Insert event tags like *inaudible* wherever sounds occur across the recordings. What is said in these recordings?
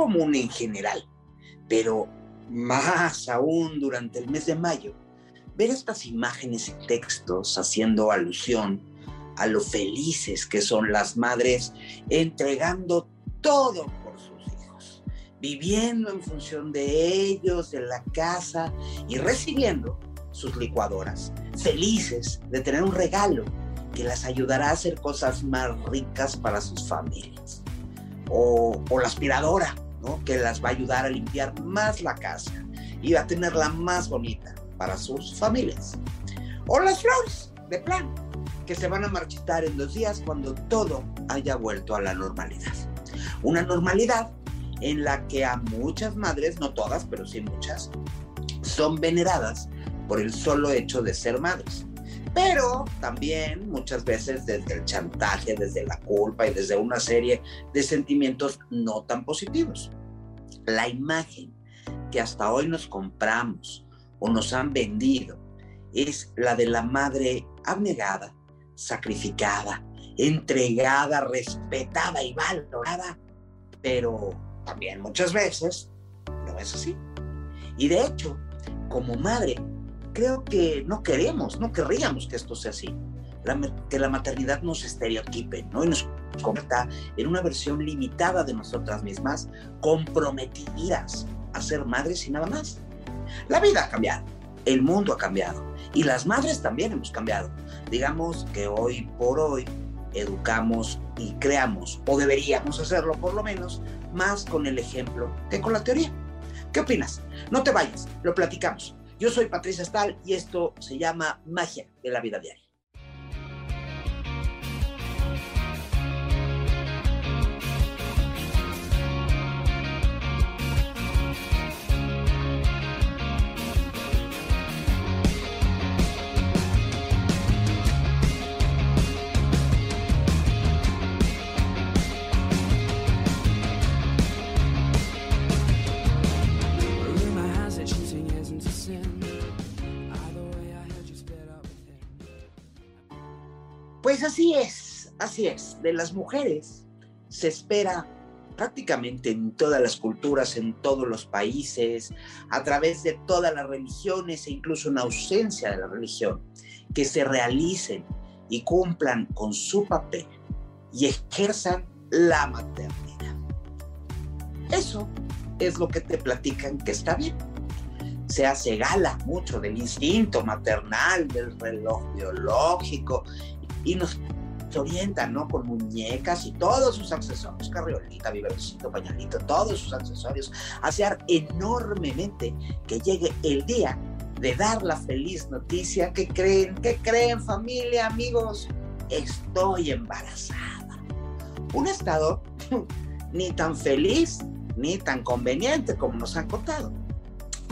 común en general, pero más aún durante el mes de mayo, ver estas imágenes y textos haciendo alusión a lo felices que son las madres entregando todo por sus hijos, viviendo en función de ellos, de la casa y recibiendo sus licuadoras, felices de tener un regalo que las ayudará a hacer cosas más ricas para sus familias. O, la aspiradora, que las va a ayudar a limpiar más la casa y a tenerla más bonita para sus familias. O las flores, de plan, que se van a marchitar en dos días cuando todo haya vuelto a la normalidad. Una normalidad en la que a muchas madres, no todas, pero sí muchas, son veneradas por el solo hecho de ser madres. Pero también muchas veces desde el chantaje, desde la culpa y desde una serie de sentimientos no tan positivos. La imagen que hasta hoy nos compramos o nos han vendido es la de la madre abnegada, sacrificada, entregada, respetada y valorada, pero también muchas veces no es así. Y de hecho, como madre, creo que no queremos, no querríamos que esto sea así. que la maternidad nos estereotipe, ¿no? Y nos convierta en una versión limitada de nosotras mismas, comprometidas a ser madres y nada más. La vida ha cambiado, el mundo ha cambiado y las madres también hemos cambiado. Digamos que hoy por hoy educamos y creamos, o deberíamos hacerlo por lo menos, más con el ejemplo que con la teoría. ¿Qué opinas? No te vayas, lo platicamos. Yo soy Patricia Stahl y esto se llama Magia de la Vida Diaria. Pues así es, así es. De las mujeres se espera prácticamente en todas las culturas, en todos los países, a través de todas las religiones e incluso en ausencia de la religión, que se realicen y cumplan con su papel y ejerzan la maternidad. Eso es lo que te platican que está bien. Se hace gala mucho del instinto maternal, del reloj biológico y nos orientan, ¿no? Con muñecas y todos sus accesorios, carriolita, bibercito, pañalito, todos sus accesorios, hacer enormemente que llegue el día de dar la feliz noticia que creen, que creen familia, amigos, estoy embarazada. Un estado *laughs* ni tan feliz ni tan conveniente como nos han contado.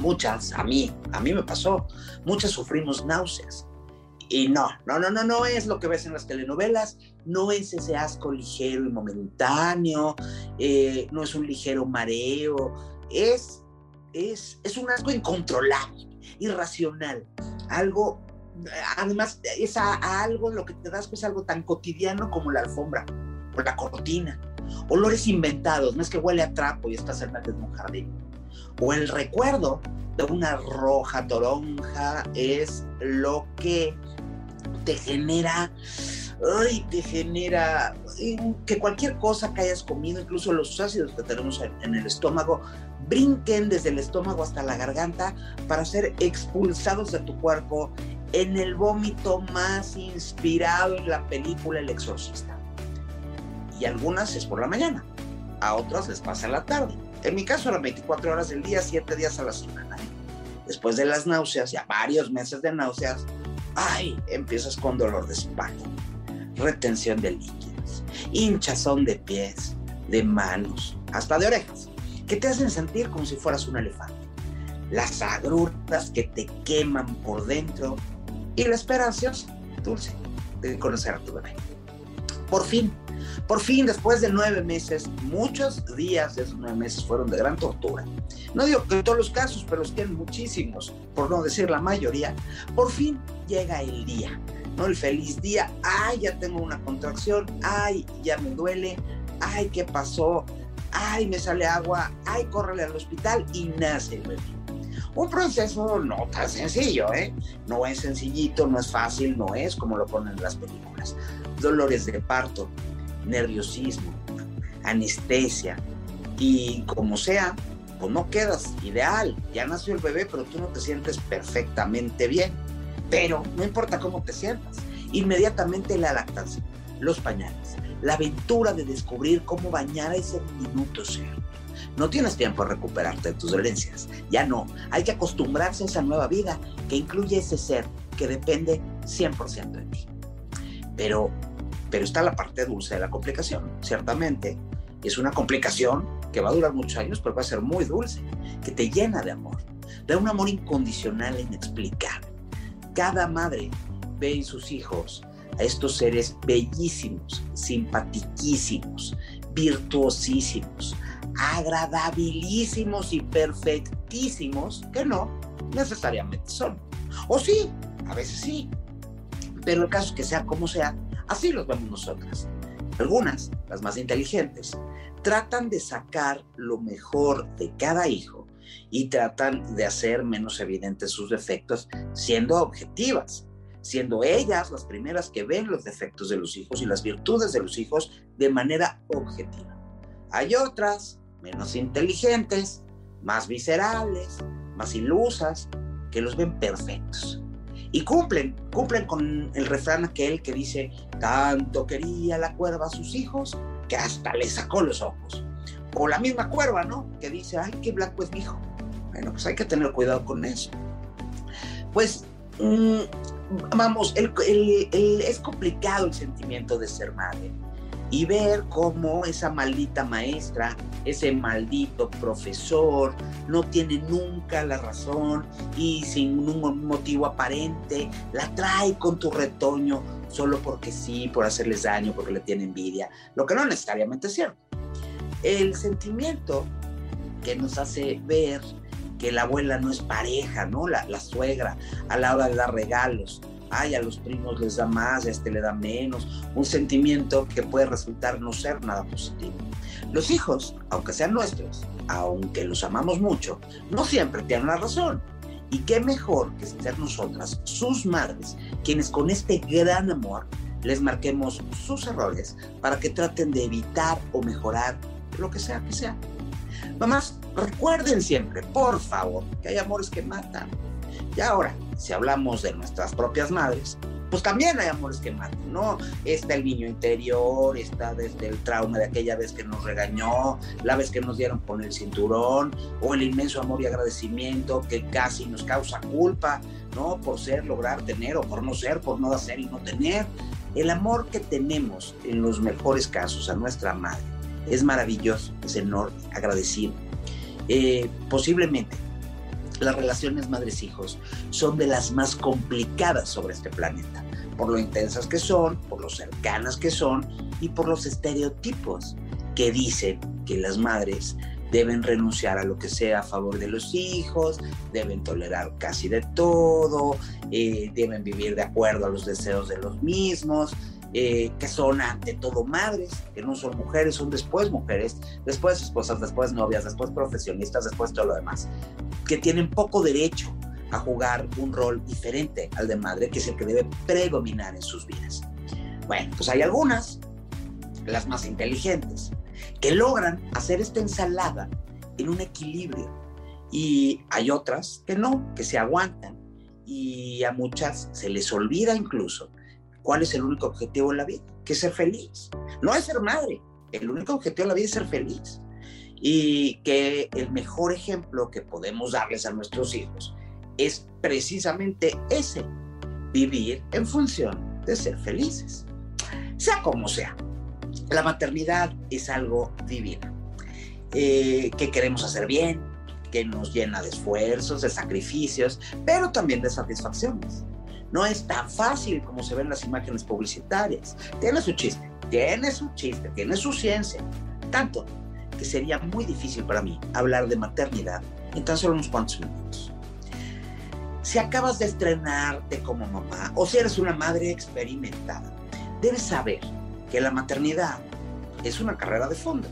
Muchas, a mí, a mí me pasó, muchas sufrimos náuseas, y no, no, no, no, no es lo que ves en las telenovelas, no es ese asco ligero y momentáneo, eh, no es un ligero mareo, es, es, es un asco incontrolable, irracional, algo, además es algo, lo que te das es algo tan cotidiano como la alfombra o la cortina, olores inventados, no es que huele a trapo y en medio de un jardín, o el recuerdo de una roja toronja es lo que te genera, ay, genera que cualquier cosa que hayas comido, incluso los ácidos que tenemos en, el estómago, brinquen desde el estómago hasta la garganta para ser expulsados de tu cuerpo en el vómito más inspirado en la película El Exorcista. Y algunas es por la mañana, a otras les pasa la tarde. En mi caso eran 24 horas del día, 7 días a la semana. Después de las náuseas, ya varios meses de náuseas, ay, empiezas con dolor de espalda, retención de líquidos, hinchazón de pies, de manos, hasta de orejas, que te hacen sentir como si fueras un elefante. Las agruras que te queman por dentro y la esperanza dulce de conocer a tu bebé. Por fin, por fin, después de nueve meses, muchos días de esos nueve meses fueron de gran tortura. No digo que todos los casos, pero es que muchísimos, por no decir la mayoría, por fin llega el día, ¿no? El feliz día, ay, ya tengo una contracción, ay, ya me duele, ay, ¿qué pasó? ay, me sale agua, ay, córrele al hospital y nace el bebé. Un proceso no tan sencillo, ¿eh? No es sencillito, no es fácil, no es como lo ponen en las películas. Dolores de parto, nerviosismo, anestesia y como sea, pues no quedas ideal. Ya nació el bebé, pero tú no te sientes perfectamente bien. Pero no importa cómo te sientas, inmediatamente la lactancia, los pañales, la aventura de descubrir cómo bañar a ese minuto ser. No tienes tiempo de recuperarte de tus dolencias, ya no. Hay que acostumbrarse a esa nueva vida que incluye ese ser que depende 100% de ti. Pero, pero está la parte dulce de la complicación, ciertamente. Es una complicación que va a durar muchos años, pero va a ser muy dulce, que te llena de amor, de un amor incondicional e inexplicable. Cada madre ve en sus hijos a estos seres bellísimos, simpatiquísimos, virtuosísimos, agradabilísimos y perfectísimos, que no necesariamente son. O sí, a veces sí, pero el caso es que sea como sea, así los vemos nosotras. Algunas, las más inteligentes, tratan de sacar lo mejor de cada hijo y tratan de hacer menos evidentes sus defectos siendo objetivas, siendo ellas las primeras que ven los defectos de los hijos y las virtudes de los hijos de manera objetiva. Hay otras, menos inteligentes, más viscerales, más ilusas, que los ven perfectos. Y cumplen, cumplen con el refrán aquel que dice, tanto quería la cuerva a sus hijos que hasta le sacó los ojos. O la misma cuerva, ¿no? Que dice, ay, qué blanco es mi hijo. Bueno, pues hay que tener cuidado con eso. Pues, mm, vamos, es complicado el sentimiento de ser madre y ver cómo esa maldita maestra, ese maldito profesor, no tiene nunca la razón y sin un motivo aparente la trae con tu retoño solo porque sí, por hacerles daño, porque le tiene envidia, lo que no necesariamente es cierto. El sentimiento que nos hace ver que la abuela no es pareja, ¿no? La, la suegra a la hora de dar regalos, ay, a los primos les da más, a este le da menos, un sentimiento que puede resultar no ser nada positivo. Los hijos, aunque sean nuestros, aunque los amamos mucho, no siempre tienen la razón. Y qué mejor que ser nosotras, sus madres, quienes con este gran amor les marquemos sus errores para que traten de evitar o mejorar lo que sea que sea. Mamás, recuerden siempre, por favor, que hay amores que matan. Y ahora, si hablamos de nuestras propias madres, pues también hay amores que matan, ¿no? Está el niño interior, está desde el trauma de aquella vez que nos regañó, la vez que nos dieron por el cinturón, o el inmenso amor y agradecimiento que casi nos causa culpa, ¿no? Por ser, lograr, tener, o por no ser, por no hacer y no tener. El amor que tenemos en los mejores casos a nuestra madre es maravilloso, es enorme, agradecido. Eh, posiblemente las relaciones madres-hijos son de las más complicadas sobre este planeta, por lo intensas que son, por lo cercanas que son y por los estereotipos que dicen que las madres deben renunciar a lo que sea a favor de los hijos, deben tolerar casi de todo, eh, deben vivir de acuerdo a los deseos de los mismos, eh, que son ante todo madres, que no son mujeres, son después mujeres, después esposas, después novias, después profesionistas, después todo lo demás, que tienen poco derecho a jugar un rol diferente al de madre, que es el que debe predominar en sus vidas. Bueno, pues hay algunas, las más inteligentes, que logran hacer esta ensalada en un equilibrio. Y hay otras que no, que se aguantan. Y a muchas se les olvida incluso ¿Cuál es el único objetivo en la vida? Que ser feliz. No es ser madre. El único objetivo de la vida es ser feliz. Y que el mejor ejemplo que podemos darles a nuestros hijos es precisamente ese, vivir en función de ser felices. Sea como sea, la maternidad es algo divino, eh, que queremos hacer bien, que nos llena de esfuerzos, de sacrificios, pero también de satisfacciones. No es tan fácil como se ven las imágenes publicitarias. Tiene su chiste, tiene su chiste, tiene su ciencia. Tanto que sería muy difícil para mí hablar de maternidad en tan solo unos cuantos minutos. Si acabas de estrenarte como mamá o si eres una madre experimentada, debes saber que la maternidad es una carrera de fondo.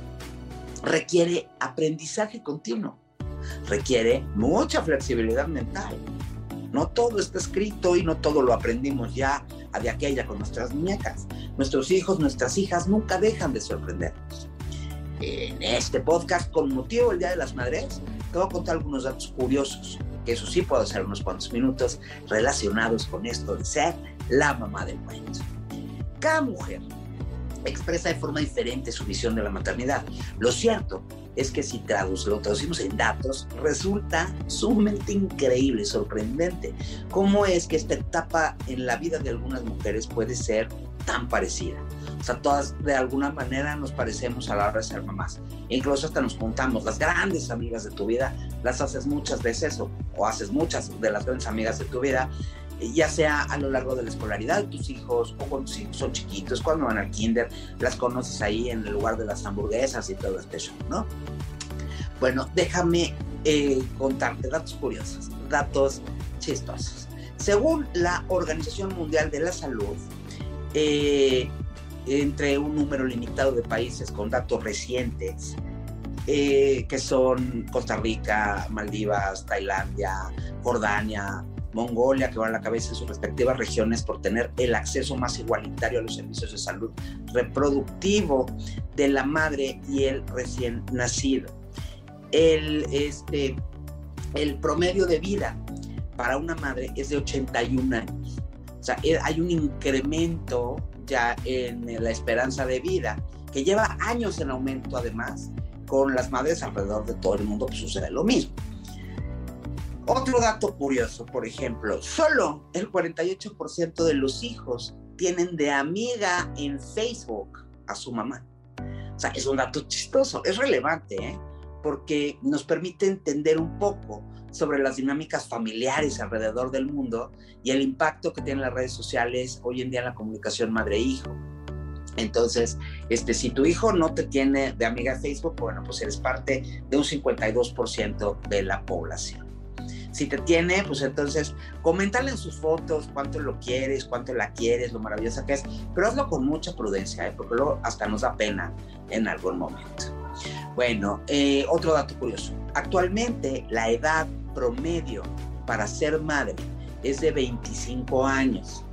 requiere aprendizaje continuo, requiere mucha flexibilidad mental. No todo está escrito y no todo lo aprendimos ya de aquella con nuestras muñecas. Nuestros hijos, nuestras hijas nunca dejan de sorprendernos. En este podcast, con motivo del Día de las Madres, te voy a contar algunos datos curiosos, que eso sí puedo hacer unos cuantos minutos relacionados con esto de ser la mamá del cuento. Cada mujer expresa de forma diferente su visión de la maternidad. Lo cierto es que si lo traducimos en datos, resulta sumamente increíble, sorprendente, cómo es que esta etapa en la vida de algunas mujeres puede ser tan parecida. Sea, todas de alguna manera nos parecemos a la hora de ser mamás. incluso hasta nos contamos, las grandes amigas de tu vida, las haces muchas veces o, o haces muchas de las grandes amigas de tu vida ya sea a lo largo de la escolaridad de tus hijos o cuando son chiquitos, cuando van al kinder, las conoces ahí en el lugar de las hamburguesas y todo este show, ¿no? Bueno, déjame eh, contarte datos curiosos, datos chistosos. Según la Organización Mundial de la Salud, eh, entre un número limitado de países con datos recientes, eh, que son Costa Rica, Maldivas, Tailandia, Jordania, Mongolia, que van a la cabeza en sus respectivas regiones por tener el acceso más igualitario a los servicios de salud reproductivo de la madre y el recién nacido. El, este, el promedio de vida para una madre es de 81 años. O sea, eh, hay un incremento ya en la esperanza de vida que lleva años en aumento además. Con las madres alrededor de todo el mundo pues, sucede lo mismo. Otro dato curioso, por ejemplo, solo el 48% de los hijos tienen de amiga en Facebook a su mamá. O sea, es un dato chistoso, es relevante, ¿eh? porque nos permite entender un poco sobre las dinámicas familiares alrededor del mundo y el impacto que tienen las redes sociales hoy en día en la comunicación madre-hijo. Entonces, este, si tu hijo no te tiene de amiga Facebook, bueno, pues eres parte de un 52% de la población. Si te tiene, pues entonces coméntale en sus fotos cuánto lo quieres, cuánto la quieres, lo maravillosa que es, pero hazlo con mucha prudencia, ¿eh? porque luego hasta nos da pena en algún momento. Bueno, eh, otro dato curioso. Actualmente la edad promedio para ser madre es de 25 años.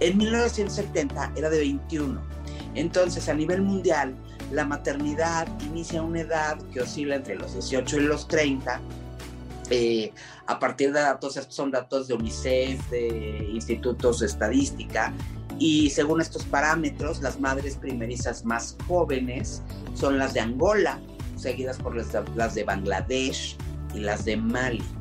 En 1970 era de 21. Entonces, a nivel mundial, la maternidad inicia una edad que oscila entre los 18 y los 30 eh, a partir de datos, son datos de UNICEF, de institutos de estadística, y según estos parámetros, las madres primerizas más jóvenes son las de Angola, seguidas por las de Bangladesh y las de Mali.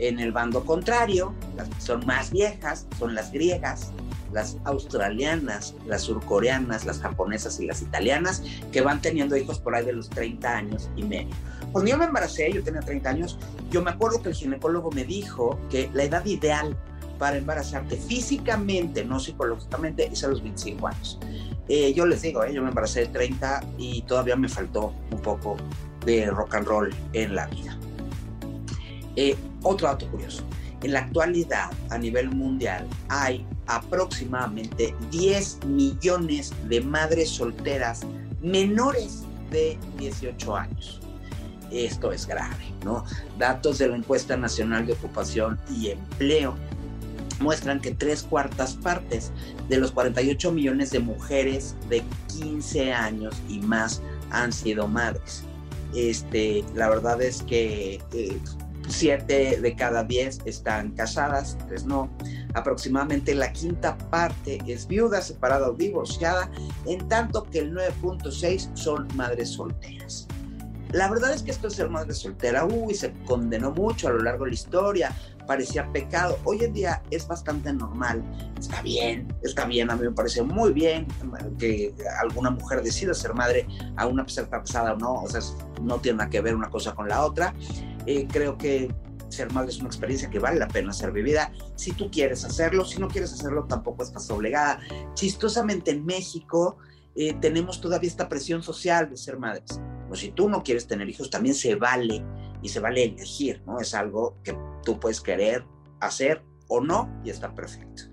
En el bando contrario, las que son más viejas son las griegas, las australianas, las surcoreanas, las japonesas y las italianas, que van teniendo hijos por ahí de los 30 años y medio. Cuando yo me embaracé, yo tenía 30 años, yo me acuerdo que el ginecólogo me dijo que la edad ideal para embarazarte físicamente, no psicológicamente, es a los 25 años. Eh, yo les digo, eh, yo me embaracé de 30 y todavía me faltó un poco de rock and roll en la vida. Eh, otro dato curioso. En la actualidad, a nivel mundial, hay aproximadamente 10 millones de madres solteras menores de 18 años. Esto es grave, ¿no? Datos de la encuesta nacional de ocupación y empleo muestran que tres cuartas partes de los 48 millones de mujeres de 15 años y más han sido madres. Este, la verdad es que eh, siete de cada diez están casadas, tres no. Aproximadamente la quinta parte es viuda, separada o divorciada, en tanto que el 9.6 son madres solteras. La verdad es que esto de ser madre soltera, uy, se condenó mucho a lo largo de la historia, parecía pecado. Hoy en día es bastante normal, está bien, está bien, a mí me parece muy bien que alguna mujer decida ser madre, a pesar casada o no, o sea, no tiene nada que ver una cosa con la otra. Eh, creo que ser madre es una experiencia que vale la pena ser vivida. Si tú quieres hacerlo, si no quieres hacerlo, tampoco estás obligada. Chistosamente en México eh, tenemos todavía esta presión social de ser madres. O si tú no quieres tener hijos, también se vale y se vale elegir, ¿no? Es algo que tú puedes querer hacer o no y está perfecto.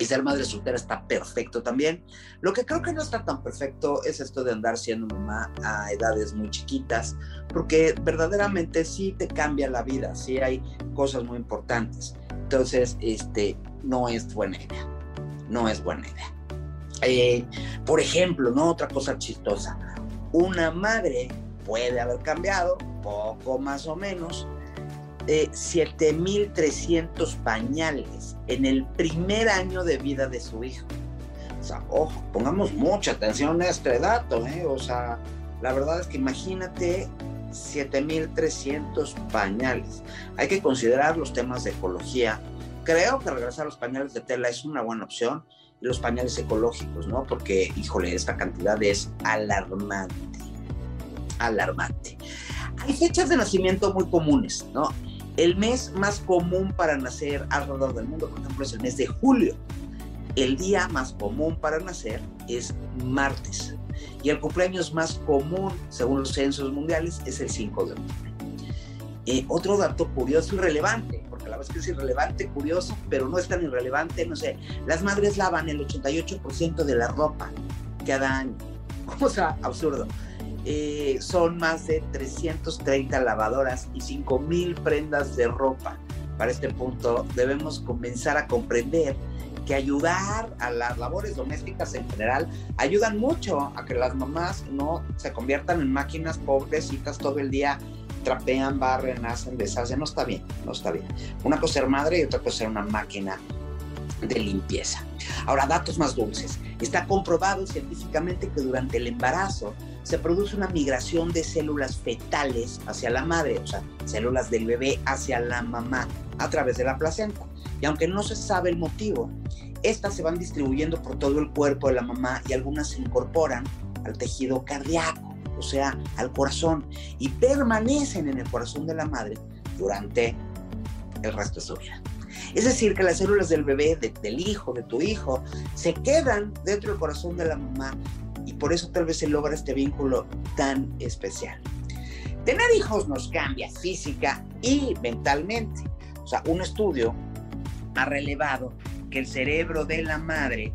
Y ser madre soltera está perfecto también. Lo que creo que no está tan perfecto es esto de andar siendo mamá a edades muy chiquitas, porque verdaderamente sí te cambia la vida, sí hay cosas muy importantes. Entonces, este, no es buena idea, no es buena idea. Eh, por ejemplo, ¿no? Otra cosa chistosa, una madre puede haber cambiado, poco más o menos, 7.300 pañales en el primer año de vida de su hijo. O sea, ojo, pongamos mucha atención a este dato, ¿eh? O sea, la verdad es que imagínate 7.300 pañales. Hay que considerar los temas de ecología. Creo que regresar a los pañales de tela es una buena opción y los pañales ecológicos, ¿no? Porque, híjole, esta cantidad es alarmante. Alarmante. Hay fechas de nacimiento muy comunes, ¿no? El mes más común para nacer alrededor del mundo, por ejemplo, es el mes de julio. El día más común para nacer es martes. Y el cumpleaños más común, según los censos mundiales, es el 5 de octubre. Eh, otro dato curioso y relevante, porque la vez que es irrelevante, curioso, pero no es tan irrelevante, no sé, las madres lavan el 88% de la ropa cada año. *laughs* O sea, absurdo. Eh, son más de 330 lavadoras y 5.000 prendas de ropa. Para este punto debemos comenzar a comprender que ayudar a las labores domésticas en general ayudan mucho a que las mamás no se conviertan en máquinas pobrecitas todo el día trapean, barren, hacen, deshacen, no está bien, no está bien. Una cosa ser madre y otra cosa ser una máquina de limpieza. Ahora, datos más dulces. Está comprobado científicamente que durante el embarazo se produce una migración de células fetales hacia la madre, o sea, células del bebé hacia la mamá a través de la placenta. Y aunque no se sabe el motivo, estas se van distribuyendo por todo el cuerpo de la mamá y algunas se incorporan al tejido cardíaco, o sea, al corazón, y permanecen en el corazón de la madre durante el resto de su vida. Es decir, que las células del bebé, del hijo, de tu hijo, se quedan dentro del corazón de la mamá por eso tal vez se logra este vínculo tan especial. Tener hijos nos cambia física y mentalmente. O sea, un estudio ha relevado que el cerebro de la madre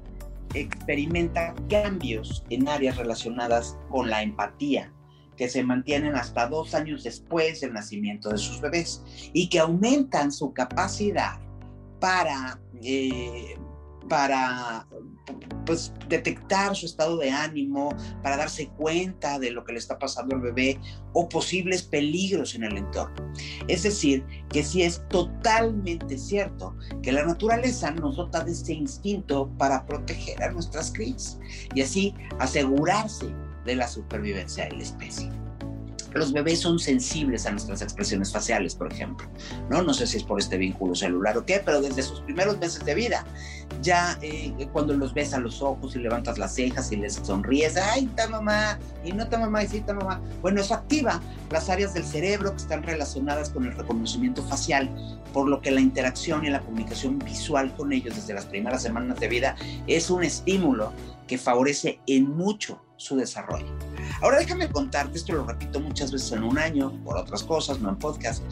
experimenta cambios en áreas relacionadas con la empatía, que se mantienen hasta dos años después del nacimiento de sus bebés y que aumentan su capacidad para, eh, para pues, detectar su estado de ánimo, para darse cuenta de lo que le está pasando al bebé o posibles peligros en el entorno. Es decir, que sí es totalmente cierto que la naturaleza nos dota de ese instinto para proteger a nuestras crías y así asegurarse de la supervivencia de la especie los bebés son sensibles a nuestras expresiones faciales, por ejemplo, ¿no? No sé si es por este vínculo celular o qué, pero desde sus primeros meses de vida, ya eh, cuando los ves los ojos y levantas las cejas y les sonríes, ¡ay, ta mamá! Y no ta mamá, y sí, ta mamá. Bueno, eso activa las áreas del cerebro que están relacionadas con el reconocimiento facial, por lo que la interacción y la comunicación visual con ellos desde las primeras semanas de vida es un estímulo que favorece en mucho su desarrollo. Ahora déjame contarte, esto lo repito muchas veces en un año, por otras cosas, no en podcast,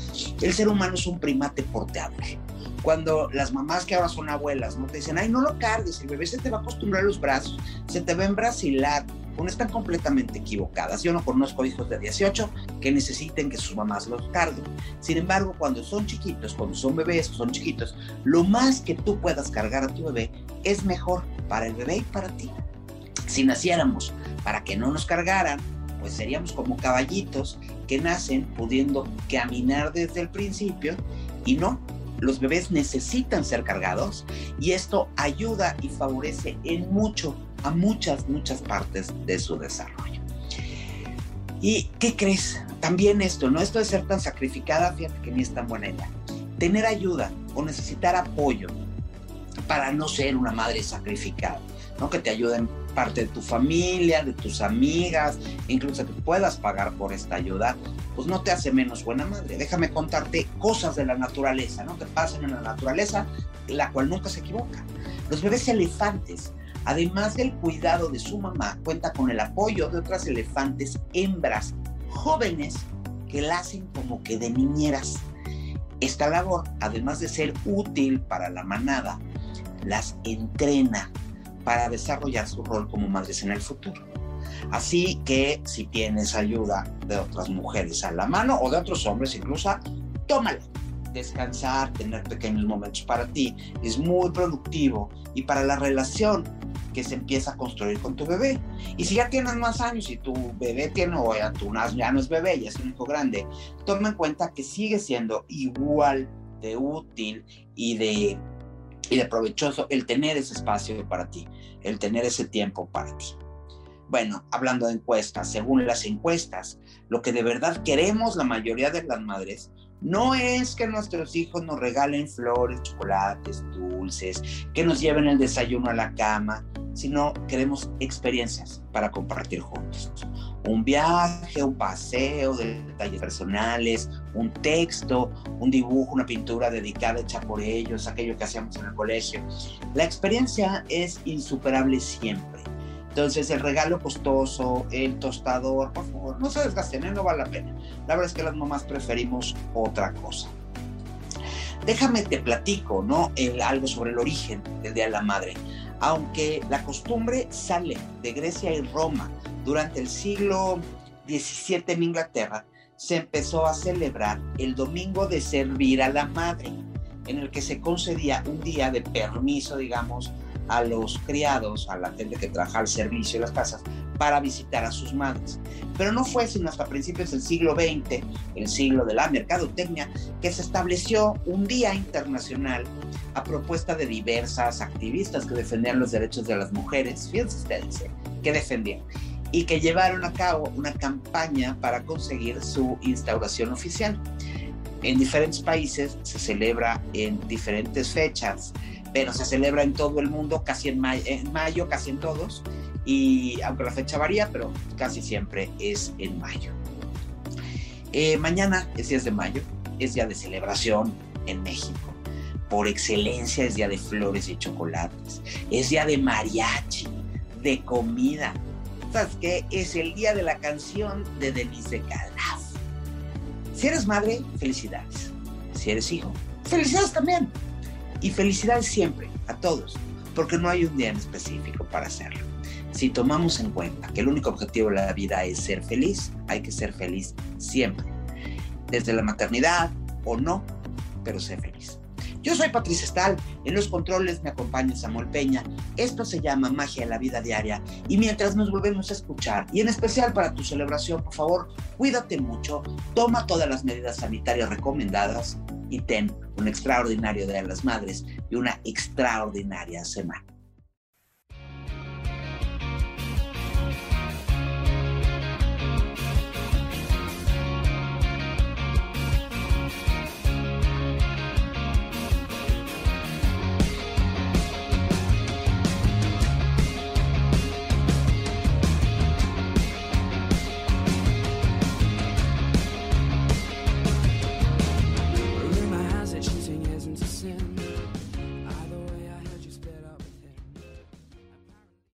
el ser humano es un primate porteable. Cuando las mamás que ahora son abuelas no te dicen, ay, no lo cargues, el bebé se te va a acostumbrar a los brazos, se te va a embrasilar, bueno, están completamente equivocadas. Yo no conozco hijos de 18 que necesiten que sus mamás los carguen. Sin embargo, cuando son chiquitos, cuando son bebés o son chiquitos, lo más que tú puedas cargar a tu bebé es mejor para el bebé y para ti. Si naciéramos para que no nos cargaran, pues seríamos como caballitos que nacen pudiendo caminar desde el principio y no, los bebés necesitan ser cargados y esto ayuda y favorece en mucho a muchas, muchas partes de su desarrollo. ¿Y qué crees? También esto, no esto de ser tan sacrificada, fíjate que ni es tan buena idea. Tener ayuda o necesitar apoyo para no ser una madre sacrificada, ¿no? Que te ayuden parte de tu familia, de tus amigas, incluso que puedas pagar por esta ayuda, pues no te hace menos buena madre. Déjame contarte cosas de la naturaleza, ¿no? Que pasan en la naturaleza, la cual nunca se equivoca. Los bebés elefantes, además del cuidado de su mamá, cuenta con el apoyo de otras elefantes hembras jóvenes que la hacen como que de niñeras. Esta labor, además de ser útil para la manada, las entrena para desarrollar su rol como madres en el futuro. Así que si tienes ayuda de otras mujeres a la mano o de otros hombres incluso, tómala. Descansar, tener pequeños momentos para ti es muy productivo y para la relación que se empieza a construir con tu bebé. Y si ya tienes más años y tu bebé tiene, o ya, ya no es bebé, ya es un hijo grande, toma en cuenta que sigue siendo igual de útil y de, y de provechoso el tener ese espacio para ti, el tener ese tiempo para ti. Bueno, hablando de encuestas, según las encuestas, lo que de verdad queremos la mayoría de las madres no es que nuestros hijos nos regalen flores, chocolates, dulces, que nos lleven el desayuno a la cama, sino queremos experiencias para compartir juntos. Un viaje, un paseo de detalles personales, un texto, un dibujo, una pintura dedicada hecha por ellos, aquello que hacíamos en el colegio. La experiencia es insuperable siempre. Entonces, el regalo costoso, el tostador, por favor, no se desgasten, ¿eh? no vale la pena. La verdad es que las mamás preferimos otra cosa. Déjame te platico, ¿no? El, algo sobre el origen del Día de la Madre. Aunque la costumbre sale de Grecia y Roma durante el siglo XVII en Inglaterra, se empezó a celebrar el domingo de servir a la madre, en el que se concedía un día de permiso, digamos, a los criados, a la gente que trabaja al servicio de las casas, para visitar a sus madres. Pero no fue sino hasta principios del siglo XX, el siglo de la mercadotecnia, que se estableció un día internacional a propuesta de diversas activistas que defendían los derechos de las mujeres, fíjense ustedes, ¿eh? que defendían, y que llevaron a cabo una campaña para conseguir su instauración oficial. En diferentes países se celebra en diferentes fechas pero se celebra en todo el mundo, casi en mayo, casi en todos, y aunque la fecha varía, pero casi siempre es en mayo. Eh, mañana es 10 de mayo, es día de celebración en México. Por excelencia es día de flores y chocolates, es día de mariachi, de comida. ¿Sabes qué? Es el día de la canción de Denise Calaf. Si eres madre, felicidades. Si eres hijo, felicidades también. Y felicidades siempre, a todos, porque no hay un día en específico para hacerlo. Si tomamos en cuenta que el único objetivo de la vida es ser feliz, hay que ser feliz siempre. Desde la maternidad o no, pero ser feliz. Yo soy Patricia Stahl, en los controles me acompaña Samuel Peña. Esto se llama Magia de la Vida Diaria. Y mientras nos volvemos a escuchar, y en especial para tu celebración, por favor, cuídate mucho, toma todas las medidas sanitarias recomendadas y ten un extraordinario Día de las Madres y una extraordinaria semana.